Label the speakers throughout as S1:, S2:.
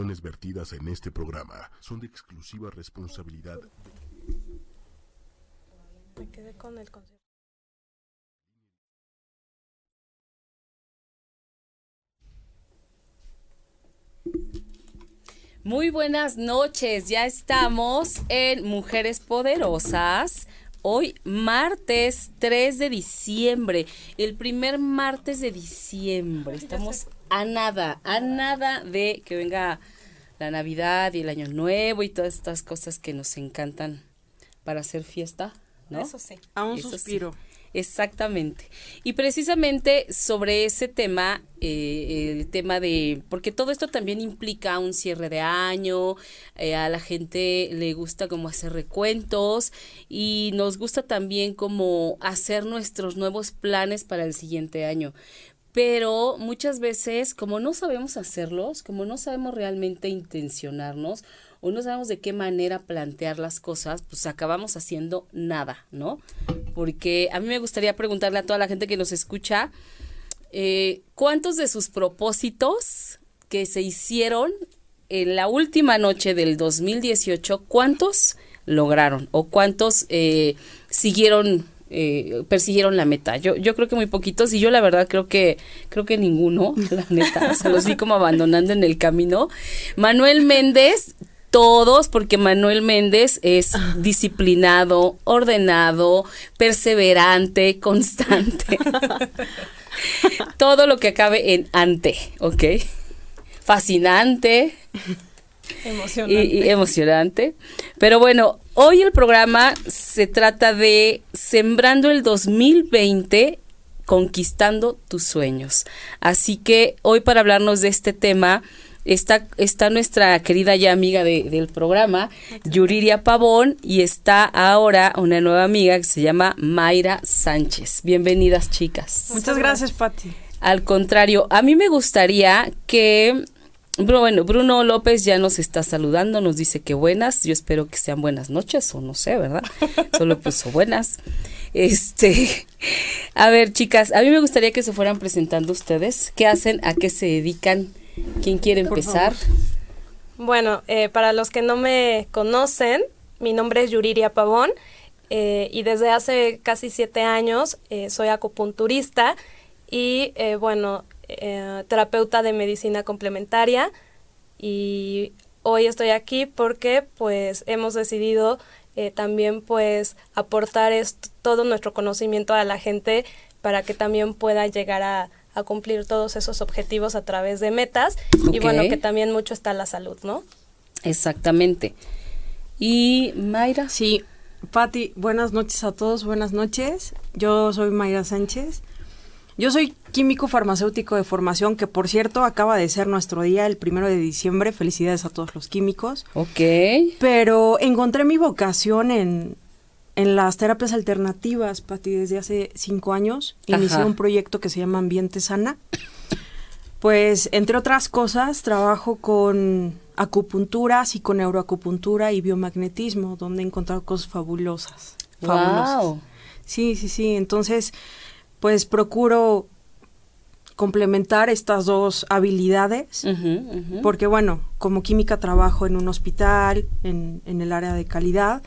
S1: opiniones vertidas en este programa son de exclusiva responsabilidad.
S2: Me quedé con el concepto.
S3: Muy buenas noches, ya estamos en Mujeres Poderosas. Hoy martes 3 de diciembre, el primer martes de diciembre. Estamos a nada, a nada de que venga la Navidad y el Año Nuevo y todas estas cosas que nos encantan para hacer fiesta, ¿no?
S2: Eso sí.
S4: A un
S3: Eso sí.
S4: suspiro.
S3: Exactamente. Y precisamente sobre ese tema, eh, el tema de, porque todo esto también implica un cierre de año, eh, a la gente le gusta como hacer recuentos y nos gusta también como hacer nuestros nuevos planes para el siguiente año. Pero muchas veces, como no sabemos hacerlos, como no sabemos realmente intencionarnos, o no sabemos de qué manera plantear las cosas, pues acabamos haciendo nada, ¿no? Porque a mí me gustaría preguntarle a toda la gente que nos escucha, eh, ¿cuántos de sus propósitos que se hicieron en la última noche del 2018, cuántos lograron o cuántos eh, siguieron eh, persiguieron la meta. Yo, yo creo que muy poquitos y yo la verdad creo que creo que ninguno, la neta, o sea, los vi como abandonando en el camino. Manuel Méndez, todos, porque Manuel Méndez es disciplinado, ordenado, perseverante, constante. Todo lo que acabe en ante, ¿ok? Fascinante y,
S2: Emocionante.
S3: y emocionante. Pero bueno, hoy el programa se trata de Sembrando el 2020, conquistando tus sueños. Así que hoy para hablarnos de este tema está, está nuestra querida ya amiga de- del programa, Yuriria Pavón, y está ahora una nueva amiga que se llama Mayra Sánchez. Bienvenidas, chicas.
S4: Muchas gracias, Patti.
S3: Al contrario, a mí me gustaría que, bueno, Bruno López ya nos está saludando, nos dice que buenas, yo espero que sean buenas noches, o no sé, ¿verdad? Solo puso buenas. Este, a ver, chicas, a mí me gustaría que se fueran presentando ustedes, qué hacen, a qué se dedican, quién quiere empezar.
S2: Bueno, eh, para los que no me conocen, mi nombre es Yuriria Pavón eh, y desde hace casi siete años eh, soy acupunturista y, eh, bueno, eh, terapeuta de medicina complementaria y hoy estoy aquí porque pues hemos decidido eh, también pues aportar est- todo nuestro conocimiento a la gente para que también pueda llegar a, a cumplir todos esos objetivos a través de metas y bueno que también mucho está la salud, ¿no?
S3: Exactamente. Y Mayra,
S4: Sí, Patti, buenas noches a todos, buenas noches. Yo soy Mayra Sánchez. Yo soy químico farmacéutico de formación, que por cierto acaba de ser nuestro día el primero de diciembre. Felicidades a todos los químicos.
S3: ok,
S4: Pero encontré mi vocación en, en las terapias alternativas, Pati, desde hace cinco años. Inicié
S3: Ajá.
S4: un proyecto que se llama Ambiente Sana. Pues, entre otras cosas, trabajo con acupuntura, psiconeuroacupuntura y biomagnetismo, donde he encontrado cosas fabulosas. Fabulosas.
S3: wow,
S4: Sí, sí, sí. Entonces, pues procuro complementar estas dos habilidades. Porque bueno, como química trabajo en un hospital, en, en el área de calidad,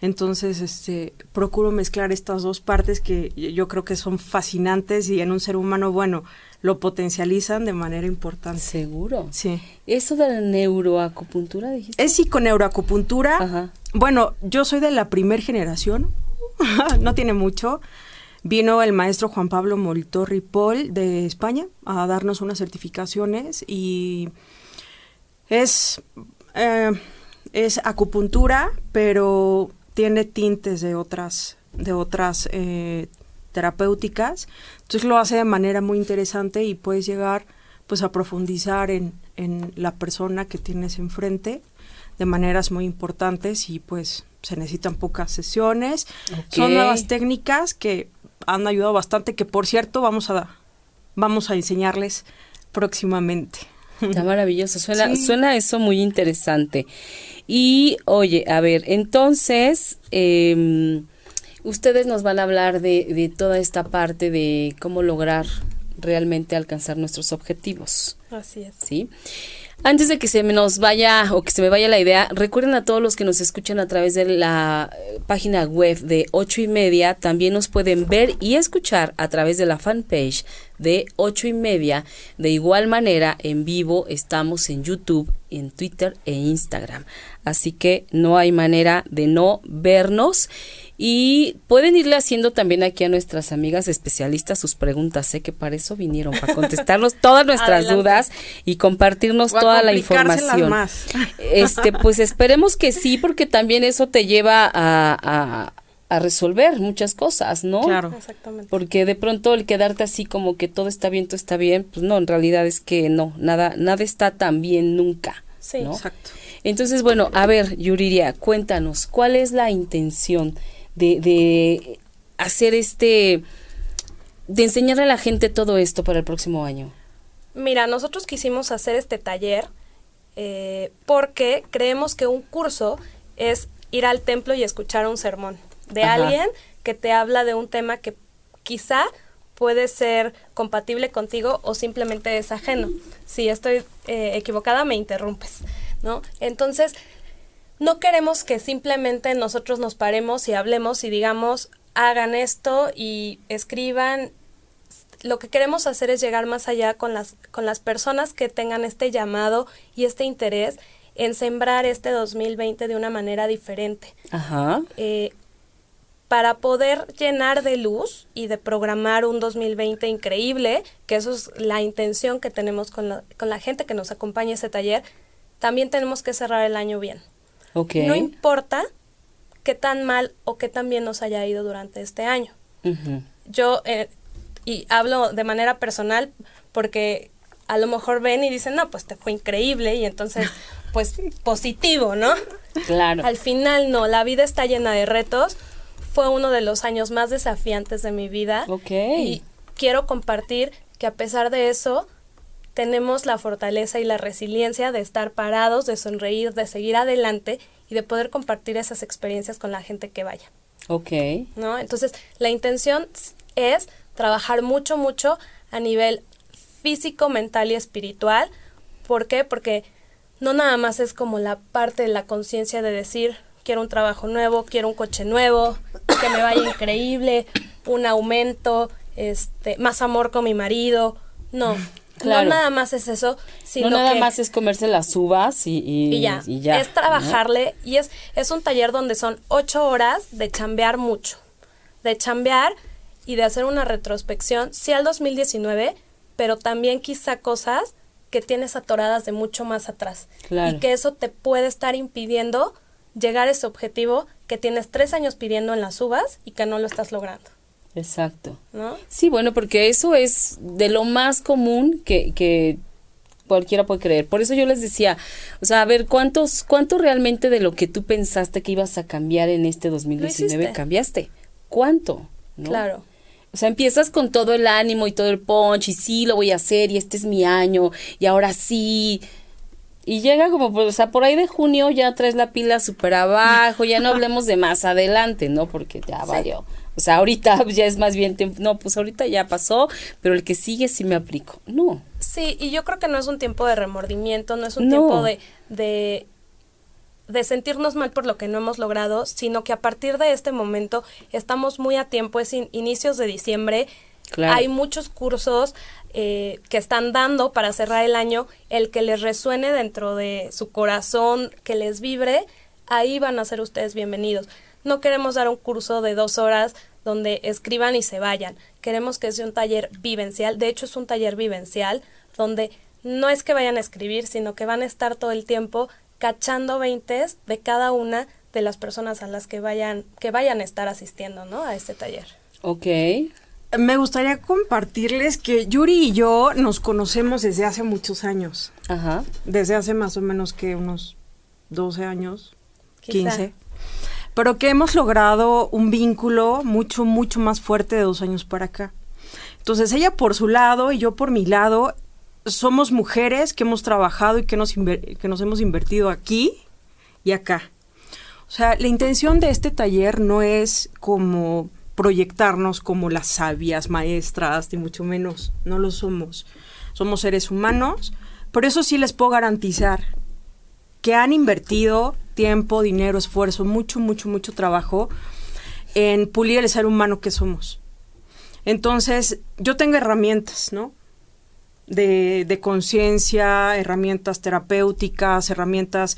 S4: entonces este, procuro mezclar estas dos partes que yo creo que son fascinantes y en un ser humano, bueno, lo potencializan de manera importante.
S3: seguro.
S4: Sí.
S3: Eso de la neuroacupuntura, dijiste.
S4: Es psiconeuroacupuntura.
S3: Ajá.
S4: Bueno, yo soy de la primer generación, no tiene mucho. Vino el maestro Juan Pablo Molito Ripoll de España a darnos unas certificaciones y es, eh, es acupuntura, pero tiene tintes de otras, de otras eh, terapéuticas. Entonces lo hace de manera muy interesante y puedes llegar pues a profundizar en, en la persona que tienes enfrente de maneras muy importantes y pues se necesitan pocas sesiones. Son nuevas técnicas que han ayudado bastante, que por cierto vamos a, vamos a enseñarles próximamente.
S3: Está maravilloso, suena,
S4: Sí.
S3: suena eso muy interesante. Y oye, a ver, entonces, em, ustedes nos van a hablar de, de toda esta parte de cómo lograr realmente alcanzar nuestros objetivos,
S2: Así es.
S3: ¿sí? Antes de que se nos vaya o que se me vaya la idea, recuerden a todos los que nos escuchan a través de la eh, página web de ocho y media, también nos pueden ver y escuchar a través de la fanpage de ocho y media. De igual manera, en vivo estamos en YouTube, en Twitter e Instagram. Así que no hay manera de no vernos. Y pueden irle haciendo también aquí a nuestras amigas especialistas sus preguntas. Sé que para eso vinieron, para contestarnos todas nuestras dudas y compartirnos toda la información.
S4: Más.
S3: Este, pues esperemos que sí, porque también eso te lleva a, a, resolver muchas cosas, ¿no?
S4: Claro.
S2: Exactamente.
S3: Porque de pronto el quedarte así como que todo está bien, todo está bien, pues no, en realidad es que no, nada, nada está tan bien nunca.
S2: Sí.
S3: ¿no?
S4: Exacto.
S3: Entonces, bueno, a ver, Yuriria, cuéntanos, ¿cuál es la intención? de, de hacer este, de enseñarle a la gente todo esto para el próximo año?
S2: Mira, nosotros quisimos hacer este taller eh, porque creemos que un curso es ir al templo y escuchar un sermón de
S3: Ajá.
S2: alguien que te habla de un tema que quizá puede ser compatible contigo o simplemente es ajeno. Si estoy eh, equivocada, me interrumpes, ¿no? Entonces, no queremos que simplemente nosotros nos paremos y hablemos y digamos, hagan esto y escriban. Lo que queremos hacer es llegar más allá con las, con las personas que tengan este llamado y este interés en sembrar este 2020 de una manera diferente.
S3: Ajá.
S2: Eh, para poder llenar de luz y de programar un 2020 increíble, que eso es la intención que tenemos con la, con la gente que nos acompaña a ese taller, también tenemos que cerrar el año bien.
S3: Ok.
S2: No importa qué tan mal o qué tan bien nos haya ido durante este año. Yo, eh, y hablo de manera personal, porque a lo mejor ven y dicen, no, pues te fue increíble, y entonces, pues positivo, ¿no?
S3: Claro.
S2: Al final no, la vida está llena de retos. Fue uno de los años más desafiantes de mi vida.
S3: Ok.
S2: Y quiero compartir que a pesar de eso, tenemos la fortaleza y la resiliencia de estar parados, de sonreír, de seguir adelante y de poder compartir esas experiencias con la gente que vaya,
S3: Ok.
S2: ¿no? Entonces, la intención es trabajar mucho, mucho a nivel físico, mental y espiritual. ¿Por qué? Porque no nada más es como la parte de la conciencia de decir, quiero un trabajo nuevo, quiero un coche nuevo, que me vaya increíble, un aumento, este, más amor con mi marido. No,
S3: Claro.
S2: no nada más es eso, sino
S3: no nada
S2: que
S3: más es comerse las uvas y, y,
S2: y ya,
S3: y ya,
S2: es trabajarle y es, es un taller donde son ocho horas de chambear mucho, de chambear y de hacer una retrospección, sí al 2019, pero también quizá cosas que tienes atoradas de mucho más atrás
S3: Claro.
S2: y que eso te puede estar impidiendo llegar a ese objetivo que tienes tres años pidiendo en las uvas y que no lo estás logrando,
S3: Exacto.
S2: ¿no?
S3: Sí, bueno, porque eso es de lo más común que, que cualquiera puede creer. Por eso yo les decía, o sea, a ver, ¿cuántos, cuánto realmente de lo que tú pensaste que ibas a cambiar en este 2019
S2: hiciste.
S3: cambiaste? ¿Cuánto? ¿No?
S2: Claro.
S3: O sea, empiezas con todo el ánimo y todo el punch y sí, lo voy a hacer y este es mi año y ahora sí. Y llega como, pues, o sea, por ahí de junio ya traes la pila súper abajo, ya no hablemos de más adelante, ¿no? Porque ya valió. O sea, ahorita ya es más bien, tiempo- no, pues ahorita ya pasó, pero el que sigue sí me aplico. No,
S2: Sí, y yo creo que no es un tiempo de remordimiento, no es un
S3: No.
S2: tiempo de, de, de sentirnos mal por lo que no hemos logrado, sino que a partir de este momento estamos muy a tiempo, es in- inicios de diciembre,
S3: Claro.
S2: hay muchos cursos eh, que están dando para cerrar el año, el que les resuene dentro de su corazón, que les vibre, ahí van a ser ustedes bienvenidos. No queremos dar un curso de dos horas donde escriban y se vayan. Queremos que sea un taller vivencial. De hecho, es un taller vivencial donde no es que vayan a escribir, sino que van a estar todo el tiempo cachando veintes de cada una de las personas a las que vayan, que vayan a estar asistiendo, ¿no? A este taller.
S3: ok.
S4: Me gustaría compartirles que Yuri y yo nos conocemos desde hace muchos años.
S3: Ajá.
S4: Desde hace más o menos que unos 12 años,
S2: Quizá.
S4: 15. Pero que hemos logrado un vínculo mucho, mucho más fuerte de dos años para acá. Entonces ella por su lado y yo por mi lado somos mujeres que hemos trabajado y que nos, que nos hemos invertido aquí y acá. O sea, la intención de este taller no es como proyectarnos como las sabias maestras, ni mucho menos, no lo somos. Somos seres humanos Por eso sí les puedo garantizar que han invertido tiempo, dinero, esfuerzo, mucho, mucho, mucho trabajo en pulir el ser humano que somos. Entonces, yo tengo herramientas, ¿no? De, de conciencia, herramientas terapéuticas, herramientas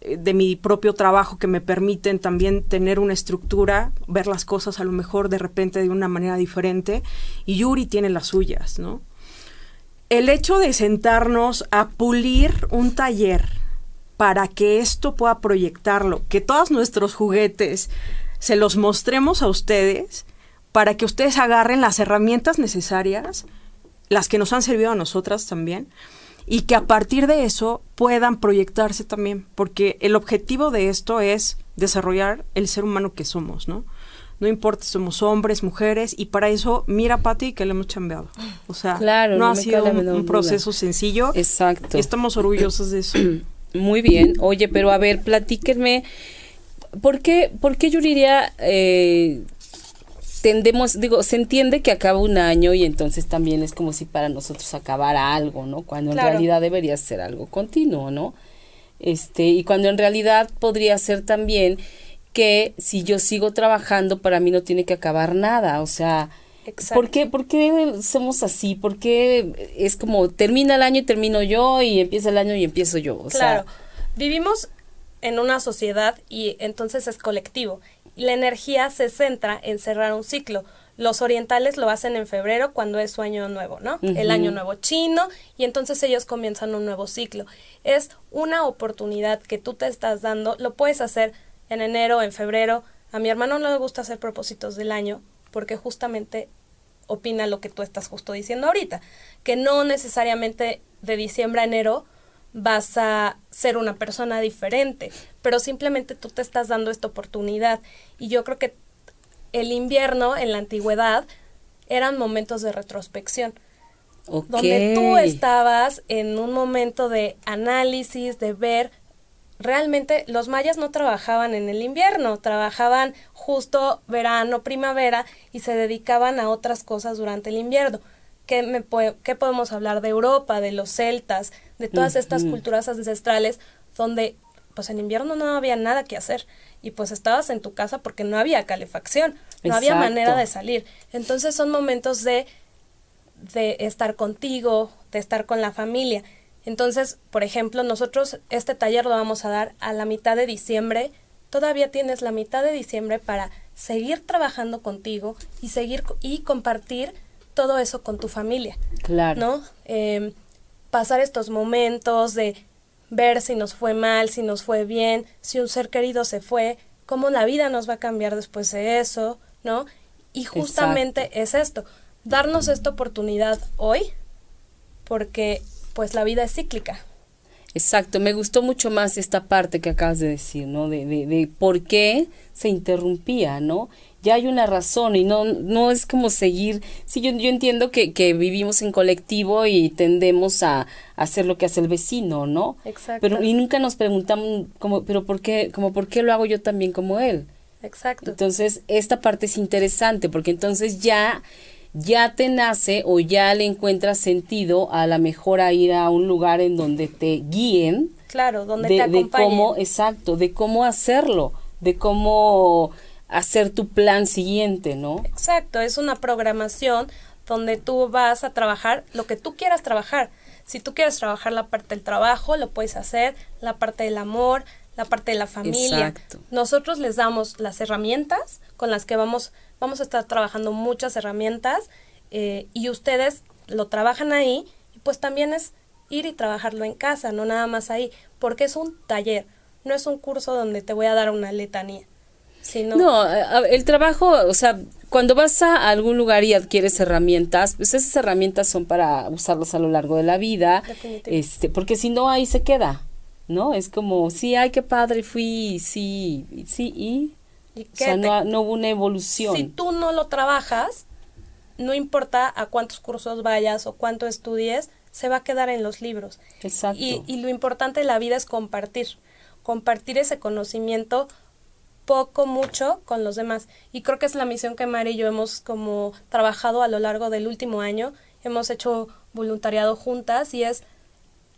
S4: de mi propio trabajo que me permiten también tener una estructura, ver las cosas a lo mejor de repente de una manera diferente, y Yuri tiene las suyas, ¿no? El hecho de sentarnos a pulir un taller para que esto pueda proyectarlo, que todos nuestros juguetes se los mostremos a ustedes, para que ustedes agarren las herramientas necesarias, las que nos han servido a nosotras también, y que a partir de eso puedan proyectarse también, porque el objetivo de esto es desarrollar el ser humano que somos, ¿no? No importa si somos hombres, mujeres, y para eso, mira, Pati, que le hemos chambeado. O sea,
S3: Claro,
S4: no,
S3: no
S4: ha sido un, proceso sencillo.
S3: Exacto.
S4: Y estamos orgullosos de eso.
S3: Muy bien. Oye, pero a ver, platíquenme, ¿por qué, por qué Yuriria eh, tendemos, digo, se entiende que acaba un año y entonces también es como si para nosotros acabara algo, ¿no? Cuando en realidad debería ser algo continuo, ¿no? Este, y cuando en realidad podría ser también que si yo sigo trabajando, para mí no tiene que acabar nada, o sea,
S2: Exacto.
S3: ¿por qué, ¿por qué somos así? ¿Por qué es como termina el año y termino yo y empieza el año y empiezo yo? O
S2: Claro,
S3: sea,
S2: vivimos en una sociedad y entonces es colectivo. La energía se centra en cerrar un ciclo. Los orientales lo hacen en febrero cuando es su año nuevo, ¿no? El año nuevo chino y entonces ellos comienzan un nuevo ciclo. Es una oportunidad que tú te estás dando, lo puedes hacer en enero, en febrero. A mi hermano no le gusta hacer propósitos del año porque justamente opina lo que tú estás justo diciendo ahorita, que no necesariamente de diciembre a enero vas a ser una persona diferente, pero simplemente tú te estás dando esta oportunidad. Y yo creo que el invierno en la antigüedad eran momentos de retrospección, donde tú estabas en un momento de análisis, de ver, realmente los mayas no trabajaban en el invierno, trabajaban justo verano, primavera y se dedicaban a otras cosas durante el invierno. ¿Qué, me pue- qué podemos hablar de Europa, de los celtas, de todas estas
S3: Ujú.
S2: culturas ancestrales donde pues en invierno no había nada que hacer y pues estabas en tu casa porque no había calefacción, no había manera de salir. Entonces son momentos de de estar contigo, de estar con la familia. Entonces, por ejemplo, nosotros este taller lo vamos a dar a la mitad de diciembre. Todavía tienes la mitad de diciembre para seguir trabajando contigo y seguir y compartir todo eso con tu familia,
S3: Claro.
S2: ¿no? Eh, pasar estos momentos de ver si nos fue mal, si nos fue bien, si un ser querido se fue, cómo la vida nos va a cambiar después de eso, ¿no? Y justamente es esto, darnos esta oportunidad hoy, porque pues la vida es cíclica.
S3: Exacto, me gustó mucho más esta parte que acabas de decir, ¿no? De, de, de por qué se interrumpía, ¿no? Ya hay una razón y no, no es como seguir, sí, yo, yo entiendo que, que vivimos en colectivo y tendemos a, a hacer lo que hace el vecino, ¿no?
S2: Exacto.
S3: Pero y nunca nos preguntamos como, pero ¿por qué, como por qué lo hago yo también como él?
S2: Exacto.
S3: Entonces, esta parte es interesante porque entonces ya ya te nace o ya le encuentras sentido a la mejor a ir a un lugar en donde te guíen
S2: Claro, donde
S3: de,
S2: te
S3: de
S2: acompañen.
S3: cómo, exacto, de cómo hacerlo, de cómo hacer tu plan siguiente, ¿no?
S2: Exacto, es una programación donde tú vas a trabajar lo que tú quieras trabajar. Si tú quieres trabajar la parte del trabajo, lo puedes hacer, la parte del amor, la parte de la familia.
S3: Exacto.
S2: Nosotros les damos las herramientas con las que vamos, vamos a estar trabajando muchas herramientas eh, y ustedes lo trabajan ahí y pues también es ir y trabajarlo en casa, no nada más ahí, porque es un taller, no es un curso donde te voy a dar una letanía. Sino,
S3: No, a- el trabajo, o sea, cuando vas a algún lugar y adquieres herramientas, pues esas herramientas son para usarlas a lo largo de la vida, este, porque si no ahí se queda, ¿no? Es como, sí, ay, qué padre fui, sí, sí, y,
S2: ¿y
S3: o sea,
S2: te-
S3: no, no hubo una evolución.
S2: Si tú no lo trabajas, no importa a cuántos cursos vayas o cuánto estudies, se va a quedar en los libros.
S3: Exacto.
S2: Y, y lo importante de la vida es compartir, compartir ese conocimiento poco, mucho con los demás. Y creo que es la misión que Mari y yo hemos como trabajado a lo largo del último año. Hemos hecho voluntariado juntas y es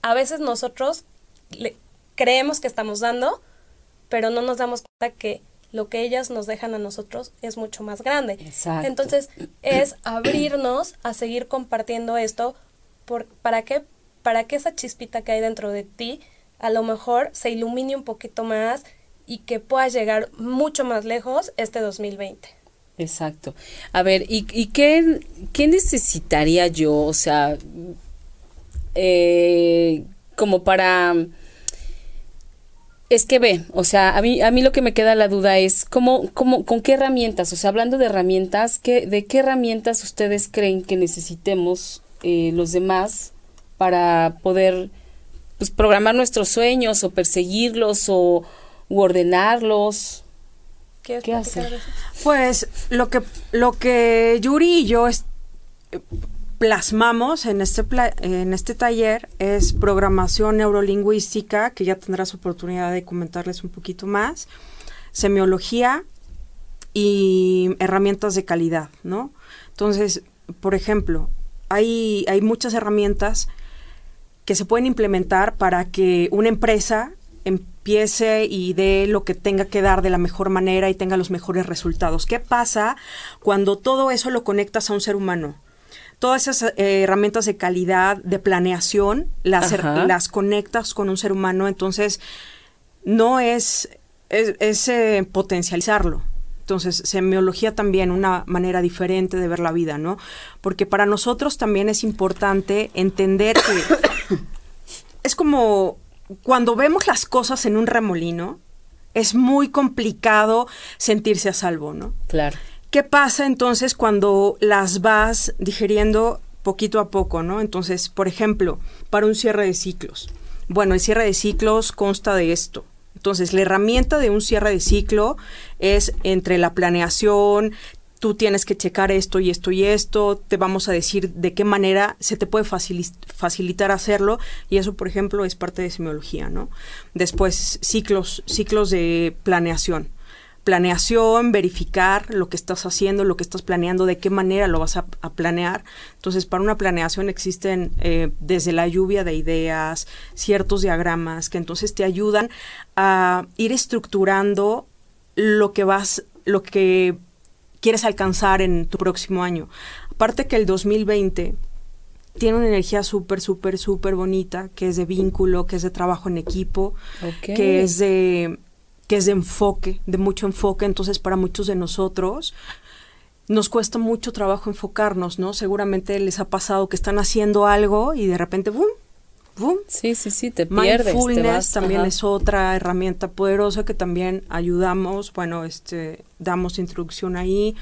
S2: a veces nosotros le, creemos que estamos dando, pero no nos damos cuenta que lo que ellas nos dejan a nosotros es mucho más grande.
S3: Exacto.
S2: Entonces, es abrirnos a seguir compartiendo esto. Por, ¿Para qué? Para que esa chispita que hay dentro de ti a lo mejor se ilumine un poquito más y que puedas llegar mucho más lejos este 2020.
S3: Exacto. A ver, ¿y, y qué, qué necesitaría yo? O sea, eh, como para... Es que ve, o sea, a mí, a mí lo que me queda la duda es cómo, cómo, con qué herramientas, o sea, hablando de herramientas, ¿qué, ¿de qué herramientas ustedes creen que necesitemos eh, los demás para poder pues, programar nuestros sueños o perseguirlos o u ordenarlos?
S2: ¿Quieres
S3: ¿Qué hacer?
S4: Pues lo que, lo que Yuri y yo es- plasmamos en este, pla- en este taller es programación neurolingüística, que ya tendrás oportunidad de comentarles un poquito más, semiología y herramientas de calidad, ¿no? Entonces, por ejemplo, hay, hay muchas herramientas que se pueden implementar para que una empresa empiece y dé lo que tenga que dar de la mejor manera y tenga los mejores resultados. ¿Qué pasa cuando todo eso lo conectas a un ser humano? Todas esas eh, herramientas de calidad, de planeación, las, las conectas con un ser humano, entonces no es, es, es, eh, potencializarlo. Entonces, semiología también, una manera diferente de ver la vida, ¿no? Porque para nosotros también es importante entender que es como cuando vemos las cosas en un remolino, es muy complicado sentirse a salvo, ¿no?
S3: Claro.
S4: ¿Qué pasa entonces cuando las vas digiriendo poquito a poco, ¿no? Entonces, por ejemplo, para un cierre de ciclos. Bueno, el cierre de ciclos consta de esto. Entonces, la herramienta de un cierre de ciclo es entre la planeación, tú tienes que checar esto y esto y esto, te vamos a decir de qué manera se te puede facili- facilitar hacerlo y eso, por ejemplo, es parte de semiología, ¿no? Después, ciclos, ciclos de planeación planeación, verificar lo que estás haciendo, lo que estás planeando, de qué manera lo vas a, a planear. Entonces, para una planeación existen eh, desde la lluvia de ideas, ciertos diagramas que entonces te ayudan a ir estructurando lo que vas, lo que quieres alcanzar en tu próximo año. Aparte que el 2020 tiene una energía súper, súper, súper bonita, que es de vínculo, que es de trabajo en equipo, que es de que es de enfoque, de mucho enfoque, entonces para muchos de nosotros nos cuesta mucho trabajo enfocarnos, ¿no? Seguramente les ha pasado que están haciendo algo y de repente ¡bum! ¡Bum!
S3: Sí, sí, sí, te pierdes. te
S4: Mindfulness
S3: vas,
S4: también
S3: ajá.
S4: es otra herramienta poderosa que también ayudamos, bueno, este damos introducción ahí,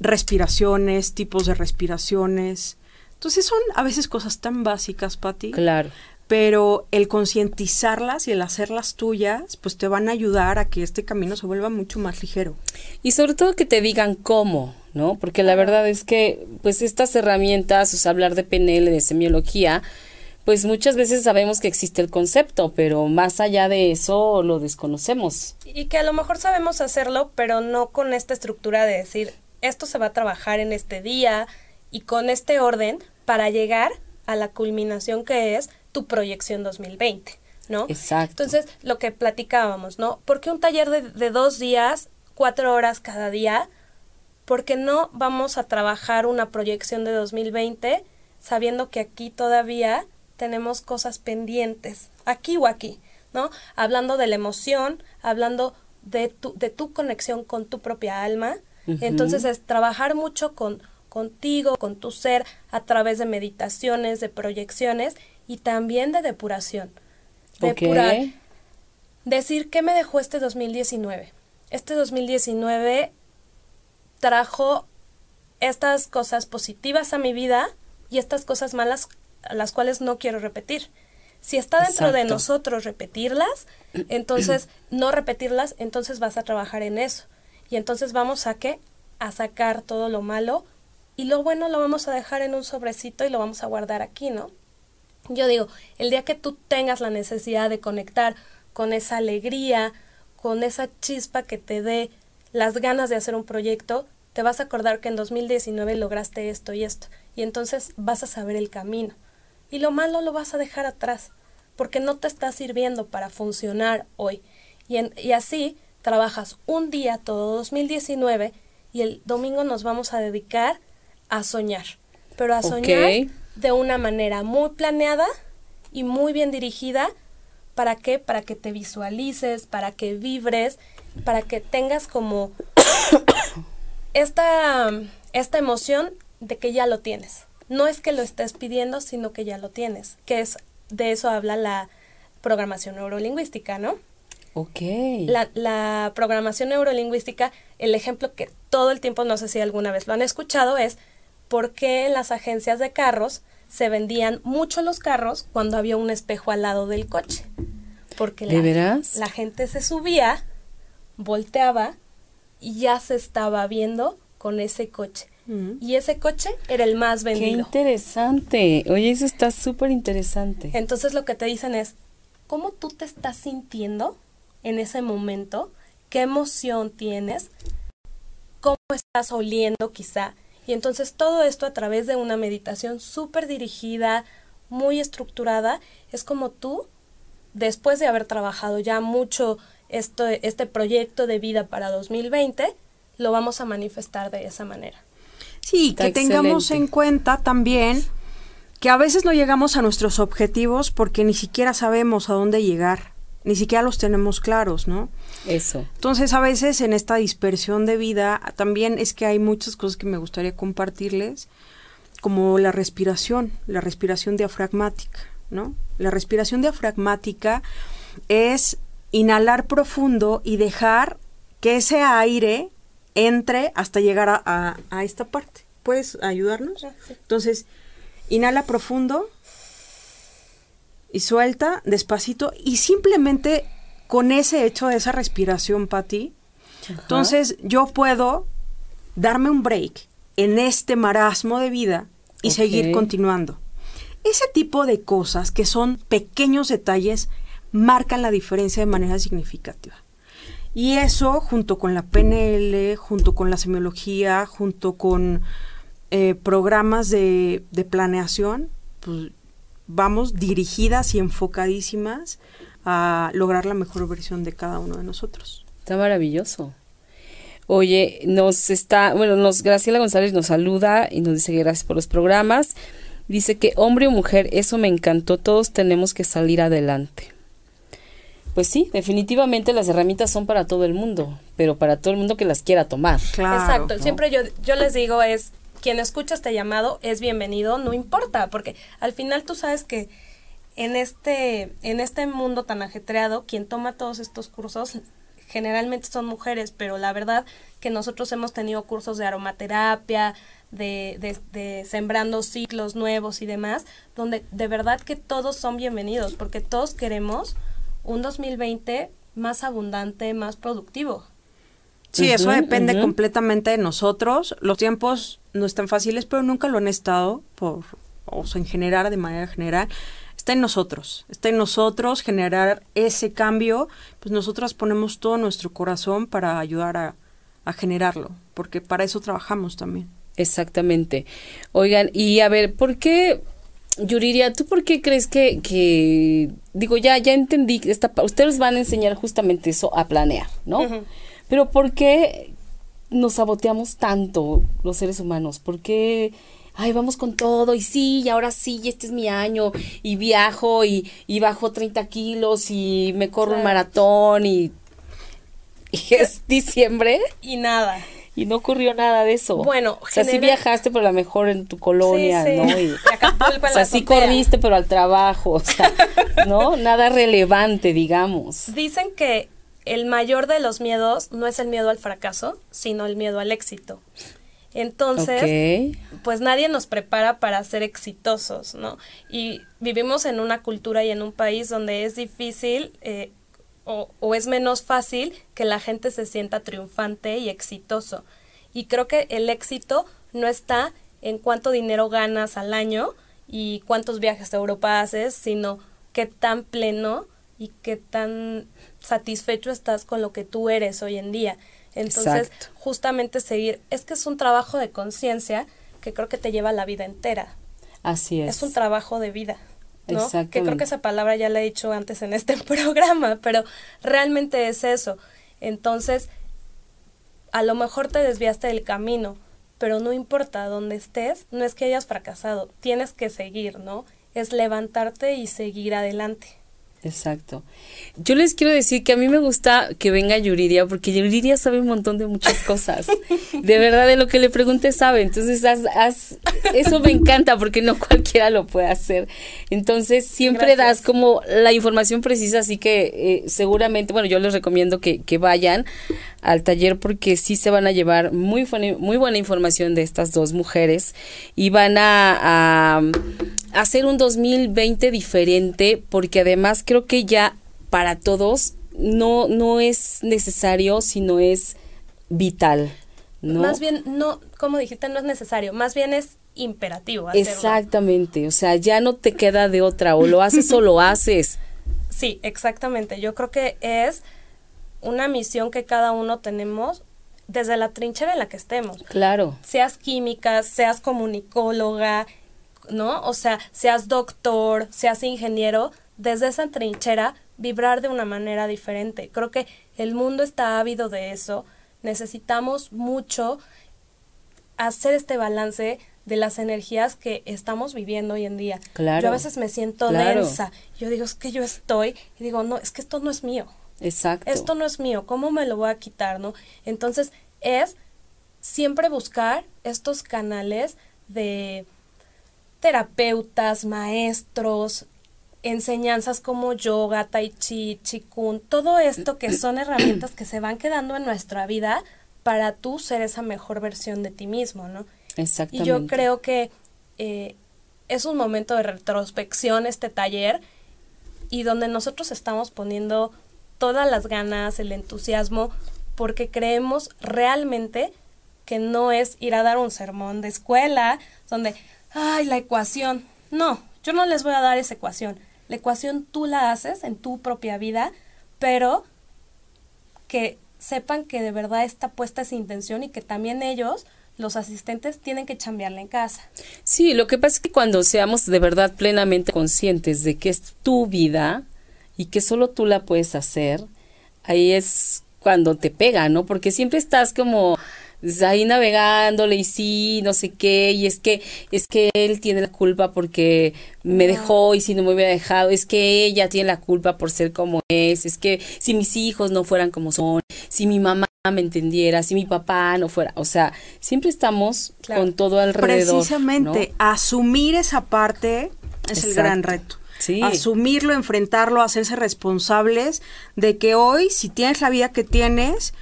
S4: respiraciones, tipos de respiraciones. Entonces son a veces cosas tan básicas, Patti,
S3: Claro.
S4: pero el concientizarlas y el hacerlas tuyas, pues te van a ayudar a que este camino se vuelva mucho más ligero.
S3: Y sobre todo que te digan cómo, ¿no? Porque la verdad es que, pues estas herramientas, o sea, hablar de PNL, de semiología, pues muchas veces sabemos que existe el concepto, pero más allá de eso lo desconocemos.
S2: Y que a lo mejor sabemos hacerlo, pero no con esta estructura de decir, esto se va a trabajar en este día y con este orden para llegar a la culminación que es tu proyección 2020, ¿no?
S3: Exacto.
S2: Entonces, lo que platicábamos, ¿no? ¿Por qué un taller de, de dos días, cuatro horas cada día? Porque no vamos a trabajar una proyección de 2020 sabiendo que aquí todavía tenemos cosas pendientes, aquí o aquí, ¿no? Hablando de la emoción, hablando de tu, de tu conexión con tu propia alma. Entonces es trabajar mucho con contigo, con tu ser, a través de meditaciones, de proyecciones y también de depuración. Depurar. Decir qué me dejó este 2019. Este 2019 trajo estas cosas positivas a mi vida y estas cosas malas las cuales no quiero repetir. Si está dentro de nosotros repetirlas, entonces no repetirlas, entonces vas a trabajar en eso. Y entonces vamos a qué? A sacar todo lo malo y lo bueno lo vamos a dejar en un sobrecito y lo vamos a guardar aquí, ¿no? Yo digo, el día que tú tengas la necesidad de conectar con esa alegría, con esa chispa que te dé las ganas de hacer un proyecto, te vas a acordar que en 2019 lograste esto y esto. Y entonces vas a saber el camino. Y lo malo lo vas a dejar atrás, porque no te está sirviendo para funcionar hoy. Y, y así trabajas un día todo 2019 y el domingo nos vamos a dedicar a soñar, pero a soñar de una manera muy planeada y muy bien dirigida. ¿Para qué? Para que te visualices, para que vibres, para que tengas como esta, esta emoción de que ya lo tienes. No es que lo estés pidiendo, sino que ya lo tienes, que es de eso habla la programación neurolingüística, ¿no?
S3: Ok.
S2: La, la programación neurolingüística, el ejemplo que todo el tiempo, no sé si alguna vez lo han escuchado, es por qué en las agencias de carros se vendían mucho los carros cuando había un espejo al lado del coche. Porque la, la gente se subía, volteaba y ya se estaba viendo con ese coche. Y ese coche era el más vendido.
S3: Qué interesante. Oye, eso está súper interesante.
S2: Entonces lo que te dicen es, ¿cómo tú te estás sintiendo en ese momento? ¿Qué emoción tienes? ¿Cómo estás oliendo quizá? Y entonces todo esto a través de una meditación súper dirigida, muy estructurada, es como tú, después de haber trabajado ya mucho esto, este proyecto de vida para 2020, lo vamos a manifestar de esa manera.
S4: Sí, que tengamos en cuenta también que a veces no llegamos a nuestros objetivos porque ni siquiera sabemos a dónde llegar, ni siquiera los tenemos claros, ¿no?
S3: Eso.
S4: Entonces, a veces en esta dispersión de vida, también es que hay muchas cosas que me gustaría compartirles, como la respiración, la respiración diafragmática, ¿no? La respiración diafragmática es inhalar profundo y dejar que ese aire entre hasta llegar a, a, esta parte. ¿Puedes ayudarnos? Entonces, inhala profundo y suelta despacito y simplemente con ese hecho de esa respiración, Patti, entonces yo puedo darme un break en este marasmo de vida y seguir continuando. Ese tipo de cosas que son pequeños detalles marcan la diferencia de manera significativa. Y eso, junto con la PNL, junto con la semiología, junto con eh, programas de, de planeación, pues vamos dirigidas y enfocadísimas a lograr la mejor versión de cada uno de nosotros.
S3: Está maravilloso. Oye, nos está, bueno, nos Graciela González nos saluda y nos dice que gracias por los programas. Dice que hombre o mujer, eso me encantó, todos tenemos que salir adelante. Pues sí, definitivamente las herramientas son para todo el mundo, pero para todo el mundo que las quiera tomar.
S2: Claro, Exacto, siempre yo, yo les digo es, quien escucha este llamado es bienvenido, no importa, porque al final tú sabes que en este, en este mundo tan ajetreado, quien toma todos estos cursos generalmente son mujeres, pero la verdad que nosotros hemos tenido cursos de aromaterapia, de, de, de, sembrando ciclos nuevos y demás, donde de verdad que todos son bienvenidos, porque todos queremos un 2020 más abundante, más productivo.
S4: Sí, eso depende completamente de nosotros. Los tiempos no están fáciles, pero nunca lo han estado, por, o sea, en general, de manera general está en nosotros, está en nosotros generar ese cambio, pues nosotras ponemos todo nuestro corazón para ayudar a, generarlo, porque para eso trabajamos también.
S3: Exactamente. Oigan, y a ver, ¿por qué, Yuriria, tú por qué crees que, que digo, ya, ya entendí, esta, ustedes van a enseñar justamente eso a planear, ¿no? Pero ¿por qué nos saboteamos tanto los seres humanos? ¿Por qué ay, vamos con todo, y sí, y ahora sí, y este es mi año, y viajo, y, y bajo 30 kilos, y me corro un maratón, y, es diciembre.
S2: Y nada.
S3: Y no ocurrió nada de eso.
S2: Bueno,
S3: o sea, sí viajaste, pero a lo mejor en tu colonia, ¿no? Y, o sea, sí corriste, pero al trabajo, o sea, ¿no? Nada relevante, digamos.
S2: Dicen que el mayor de los miedos no es el miedo al fracaso, sino el miedo al éxito. Entonces, pues nadie nos prepara para ser exitosos, ¿no? Y vivimos en una cultura y en un país donde es difícil eh, o, o, es menos fácil que la gente se sienta triunfante y exitoso. Y creo que el éxito no está en cuánto dinero ganas al año y cuántos viajes a Europa haces, sino qué tan pleno y qué tan satisfecho estás con lo que tú eres hoy en día. Entonces, justamente seguir, es que es un trabajo de conciencia que creo que te lleva la vida entera.
S3: Así es.
S2: Es un trabajo de vida. ¿No? Que creo que esa palabra ya la he dicho antes en este programa, pero realmente es eso. Entonces, a lo mejor te desviaste del camino, pero no importa dónde estés, no es que hayas fracasado, tienes que seguir, ¿no? Es levantarte y seguir adelante.
S3: Exacto. Yo les quiero decir que a mí me gusta que venga Yuridia, porque Yuridia sabe un montón de muchas cosas. De verdad, de lo que le pregunte sabe. Entonces, haz, eso me encanta, porque no cualquiera lo puede hacer. Entonces, siempre das como la información precisa, así que eh, seguramente, bueno, yo les recomiendo que, que vayan al taller porque sí se van a llevar muy, buena, muy buena información de estas dos mujeres y van a, a hacer un 2020 diferente porque además creo que ya para todos no, no es necesario, sino es vital. ¿no?
S2: Más bien, no, como dijiste, no es necesario, más bien es imperativo.
S3: Exactamente, o sea, ya no te queda de otra, o lo haces o lo haces.
S2: Sí, exactamente. Yo creo que es una misión que cada uno tenemos desde la trinchera en la que estemos.
S3: Claro.
S2: Seas química, seas comunicóloga, ¿no? O sea, seas doctor, seas ingeniero, desde esa trinchera vibrar de una manera diferente. Creo que el mundo está ávido de eso. Necesitamos mucho hacer este balance de las energías que estamos viviendo hoy en día.
S3: Claro.
S2: Yo a veces me siento densa. Yo digo, es que yo estoy y digo, no, es que esto no es mío.
S3: Exacto.
S2: Esto no es mío, ¿cómo me lo voy a quitar, no? Entonces, es siempre buscar estos canales de terapeutas, maestros, enseñanzas como yoga, tai chi, chikun, todo esto que son herramientas que se van quedando en nuestra vida para tú ser esa mejor versión de ti mismo, ¿no?
S3: Exactamente.
S2: Y yo creo que eh, es un momento de retrospección este taller y donde nosotros estamos poniendo todas las ganas, el entusiasmo, porque creemos realmente que no es ir a dar un sermón de escuela donde, ay, la ecuación. No, yo no les voy a dar esa ecuación. La ecuación tú la haces en tu propia vida, pero que sepan que de verdad está puesta esa intención y que también ellos los asistentes tienen que chambearla en casa.
S3: Sí, lo que pasa es que cuando seamos de verdad plenamente conscientes de que es tu vida, y que solo tú la puedes hacer, ahí es cuando te pega, ¿no? Porque siempre estás como ahí navegándole y sí, no sé qué, y es que es que él tiene la culpa porque me dejó y si no me hubiera dejado, es que ella tiene la culpa por ser como es, es que si mis hijos no fueran como son, si mi mamá me entendiera, si mi papá no fuera, o sea, siempre estamos con todo alrededor.
S4: Precisamente, asumir esa parte es el gran reto. Asumirlo, enfrentarlo, hacerse responsables de que hoy, si tienes la vida que tienes,